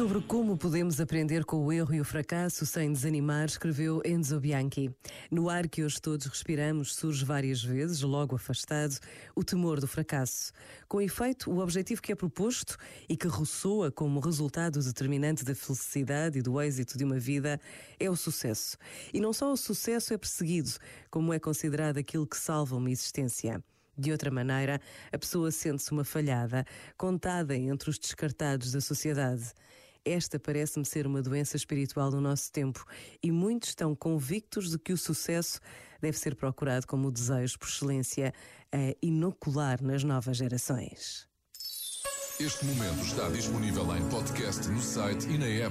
Sobre como podemos aprender com o erro e o fracasso sem desanimar, escreveu Enzo Bianchi. No ar que hoje todos respiramos surge várias vezes, logo afastado, o temor do fracasso. Com efeito, o objetivo que é proposto e que ressoa como resultado determinante da felicidade e do êxito de uma vida é o sucesso. E não só o sucesso é perseguido, como é considerado aquilo que salva uma existência. De outra maneira, a pessoa sente-se uma falhada, contada entre os descartados da sociedade. Esta parece-me ser uma doença espiritual do nosso tempo e muitos estão convictos de que o sucesso deve ser procurado como o desejo por excelência a inocular nas novas gerações. Este momento está disponível em podcast no site e na app.